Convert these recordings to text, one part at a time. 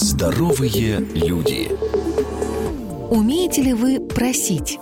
Здоровые люди. Умеете ли вы просить?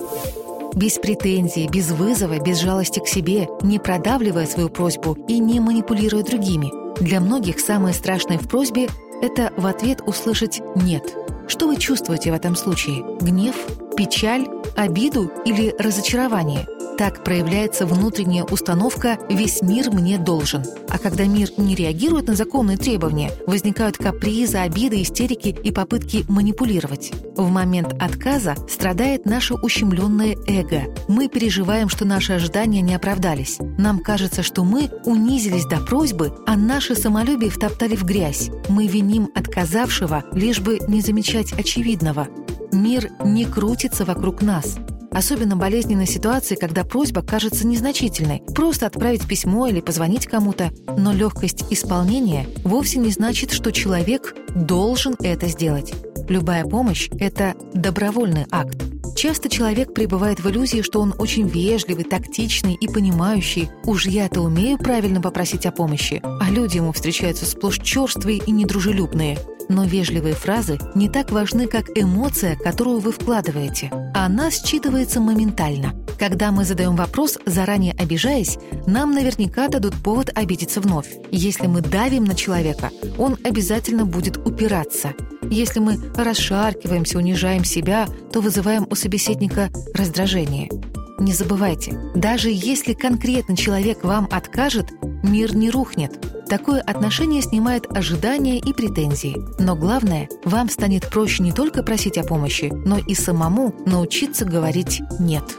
Без претензий, без вызова, без жалости к себе, не продавливая свою просьбу и не манипулируя другими. Для многих самое страшное в просьбе – это в ответ услышать «нет». Что вы чувствуете в этом случае? Гнев, печаль, обиду или разочарование – так проявляется внутренняя установка «весь мир мне должен». А когда мир не реагирует на законные требования, возникают капризы, обиды, истерики и попытки манипулировать. В момент отказа страдает наше ущемленное эго. Мы переживаем, что наши ожидания не оправдались. Нам кажется, что мы унизились до просьбы, а наше самолюбие втоптали в грязь. Мы виним отказавшего, лишь бы не замечать очевидного. Мир не крутится вокруг нас. Особенно болезненной ситуации, когда просьба кажется незначительной. Просто отправить письмо или позвонить кому-то. Но легкость исполнения вовсе не значит, что человек должен это сделать. Любая помощь – это добровольный акт. Часто человек пребывает в иллюзии, что он очень вежливый, тактичный и понимающий. Уж я-то умею правильно попросить о помощи, а люди ему встречаются сплошь черствые и недружелюбные. Но вежливые фразы не так важны, как эмоция, которую вы вкладываете. Она считывается моментально. Когда мы задаем вопрос, заранее обижаясь, нам наверняка дадут повод обидеться вновь. Если мы давим на человека, он обязательно будет упираться. Если мы расшаркиваемся, унижаем себя, то вызываем у собеседника раздражение. Не забывайте, даже если конкретный человек вам откажет, мир не рухнет. Такое отношение снимает ожидания и претензии. Но главное, вам станет проще не только просить о помощи, но и самому научиться говорить «нет».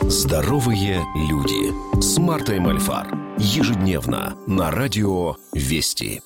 Здоровые люди с Мартой Мальфар. Ежедневно на радио «Вести».